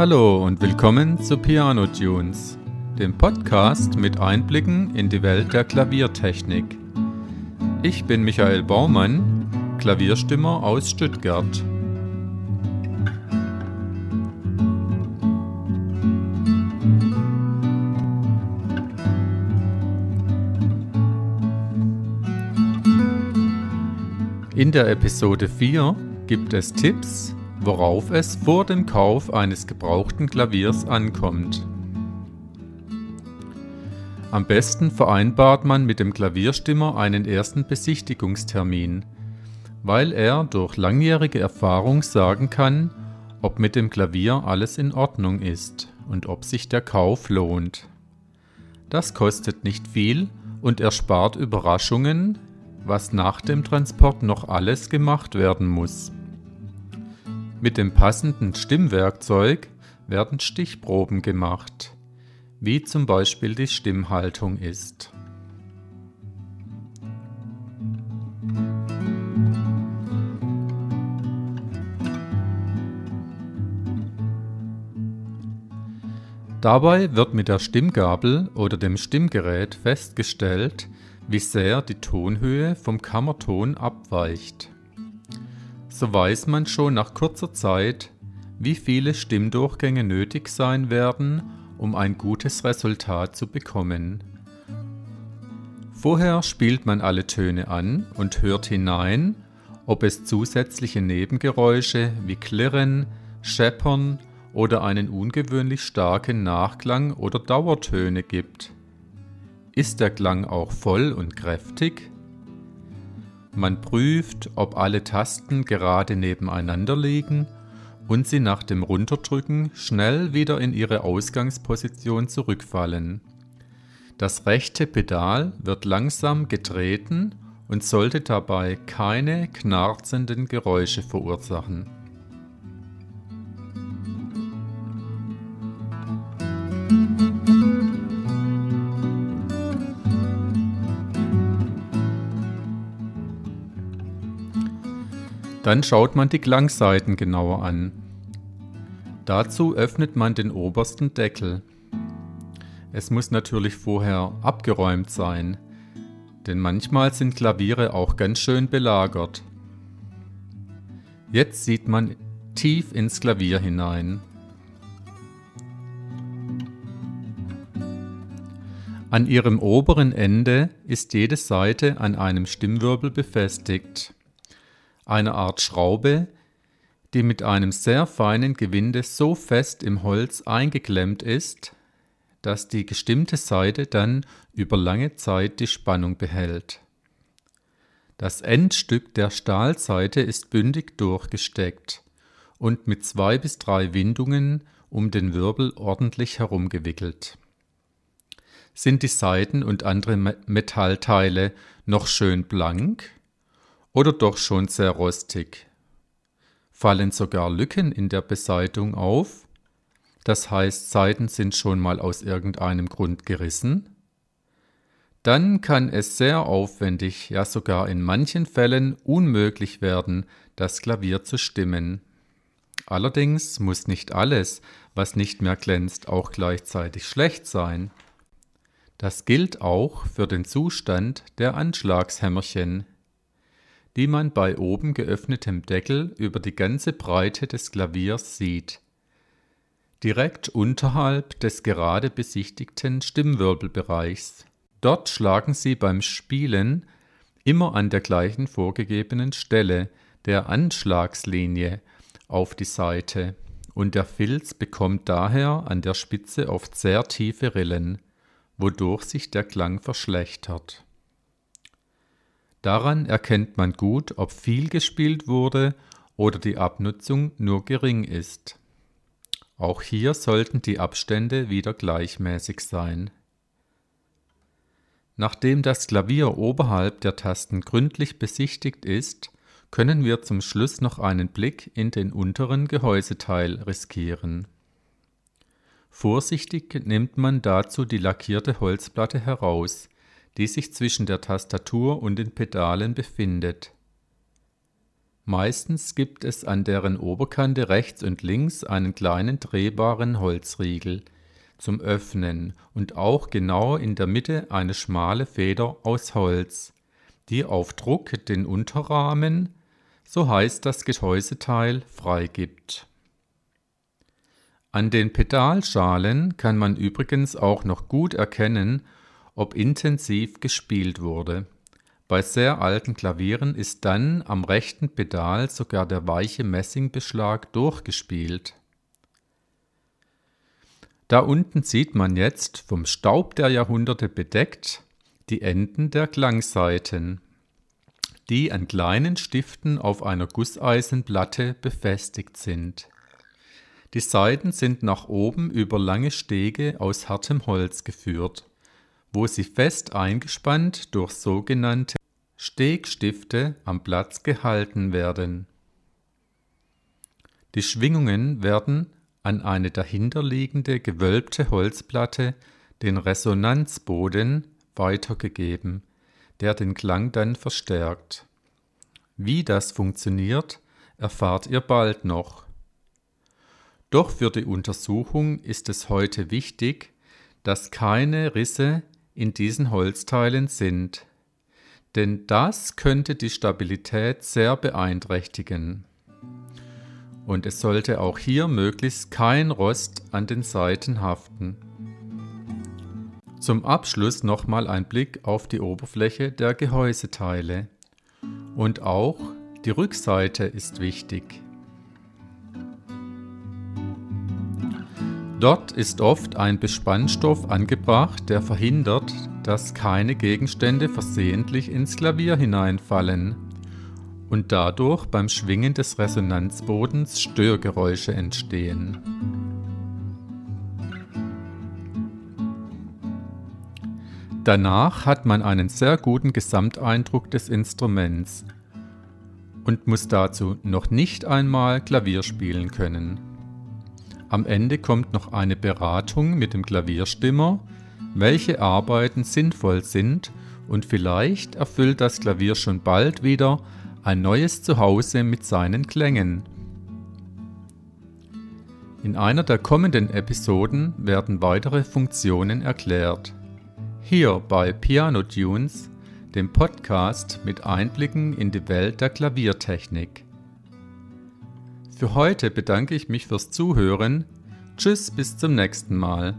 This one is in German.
Hallo und willkommen zu Piano Tunes, dem Podcast mit Einblicken in die Welt der Klaviertechnik. Ich bin Michael Baumann, Klavierstimmer aus Stuttgart. In der Episode 4 gibt es Tipps, worauf es vor dem Kauf eines gebrauchten Klaviers ankommt. Am besten vereinbart man mit dem Klavierstimmer einen ersten Besichtigungstermin, weil er durch langjährige Erfahrung sagen kann, ob mit dem Klavier alles in Ordnung ist und ob sich der Kauf lohnt. Das kostet nicht viel und erspart Überraschungen, was nach dem Transport noch alles gemacht werden muss. Mit dem passenden Stimmwerkzeug werden Stichproben gemacht, wie zum Beispiel die Stimmhaltung ist. Dabei wird mit der Stimmgabel oder dem Stimmgerät festgestellt, wie sehr die Tonhöhe vom Kammerton abweicht so weiß man schon nach kurzer Zeit, wie viele Stimmdurchgänge nötig sein werden, um ein gutes Resultat zu bekommen. Vorher spielt man alle Töne an und hört hinein, ob es zusätzliche Nebengeräusche wie Klirren, Scheppern oder einen ungewöhnlich starken Nachklang oder Dauertöne gibt. Ist der Klang auch voll und kräftig? Man prüft, ob alle Tasten gerade nebeneinander liegen und sie nach dem Runterdrücken schnell wieder in ihre Ausgangsposition zurückfallen. Das rechte Pedal wird langsam getreten und sollte dabei keine knarzenden Geräusche verursachen. Dann schaut man die Klangseiten genauer an. Dazu öffnet man den obersten Deckel. Es muss natürlich vorher abgeräumt sein, denn manchmal sind Klaviere auch ganz schön belagert. Jetzt sieht man tief ins Klavier hinein. An ihrem oberen Ende ist jede Seite an einem Stimmwirbel befestigt eine Art Schraube, die mit einem sehr feinen Gewinde so fest im Holz eingeklemmt ist, dass die gestimmte Seite dann über lange Zeit die Spannung behält. Das Endstück der Stahlseite ist bündig durchgesteckt und mit zwei bis drei Windungen um den Wirbel ordentlich herumgewickelt. Sind die Seiten und andere Metallteile noch schön blank, oder doch schon sehr rostig? Fallen sogar Lücken in der Beseitigung auf? Das heißt, Seiten sind schon mal aus irgendeinem Grund gerissen? Dann kann es sehr aufwendig, ja sogar in manchen Fällen unmöglich werden, das Klavier zu stimmen. Allerdings muss nicht alles, was nicht mehr glänzt, auch gleichzeitig schlecht sein. Das gilt auch für den Zustand der Anschlagshämmerchen, die man bei oben geöffnetem Deckel über die ganze Breite des Klaviers sieht. Direkt unterhalb des gerade besichtigten Stimmwirbelbereichs. Dort schlagen sie beim Spielen immer an der gleichen vorgegebenen Stelle, der Anschlagslinie, auf die Saite, und der Filz bekommt daher an der Spitze oft sehr tiefe Rillen, wodurch sich der Klang verschlechtert. Daran erkennt man gut, ob viel gespielt wurde oder die Abnutzung nur gering ist. Auch hier sollten die Abstände wieder gleichmäßig sein. Nachdem das Klavier oberhalb der Tasten gründlich besichtigt ist, können wir zum Schluss noch einen Blick in den unteren Gehäuseteil riskieren. Vorsichtig nimmt man dazu die lackierte Holzplatte heraus, die sich zwischen der Tastatur und den Pedalen befindet. Meistens gibt es an deren Oberkante rechts und links einen kleinen drehbaren Holzriegel zum Öffnen und auch genau in der Mitte eine schmale Feder aus Holz, die auf Druck den Unterrahmen, so heißt das Gehäuseteil, freigibt. An den Pedalschalen kann man übrigens auch noch gut erkennen, ob intensiv gespielt wurde. Bei sehr alten Klavieren ist dann am rechten Pedal sogar der weiche Messingbeschlag durchgespielt. Da unten sieht man jetzt, vom Staub der Jahrhunderte bedeckt, die Enden der Klangsaiten, die an kleinen Stiften auf einer Gusseisenplatte befestigt sind. Die Saiten sind nach oben über lange Stege aus hartem Holz geführt, wo sie fest eingespannt durch sogenannte Stegstifte am Platz gehalten werden. Die Schwingungen werden an eine dahinterliegende gewölbte Holzplatte, den Resonanzboden, weitergegeben, der den Klang dann verstärkt. Wie das funktioniert, erfahrt ihr bald noch. Doch für die Untersuchung ist es heute wichtig, dass keine Risse in diesen Holzteilen sind denn das könnte die Stabilität sehr beeinträchtigen. Und es sollte auch hier möglichst kein Rost an den Seiten haften. Zum Abschluss nochmal ein Blick auf die Oberfläche der Gehäuseteile. Und auch die Rückseite ist wichtig. Dort ist oft ein Bespannstoff angebracht, der verhindert, dass keine Gegenstände versehentlich ins Klavier hineinfallen und dadurch beim Schwingen des Resonanzbodens Störgeräusche entstehen. Danach hat man einen sehr guten Gesamteindruck des Instruments und muss dazu noch nicht einmal Klavier spielen können. Am Ende kommt noch eine Beratung mit dem Klavierstimmer, welche Arbeiten sinnvoll sind und vielleicht erfüllt das Klavier schon bald wieder ein neues Zuhause mit seinen Klängen. In einer der kommenden Episoden werden weitere Funktionen erklärt. Hier bei Piano Tunes, dem Podcast mit Einblicken in die Welt der Klaviertechnik. Für heute bedanke ich mich fürs Zuhören. Tschüss, bis zum nächsten Mal.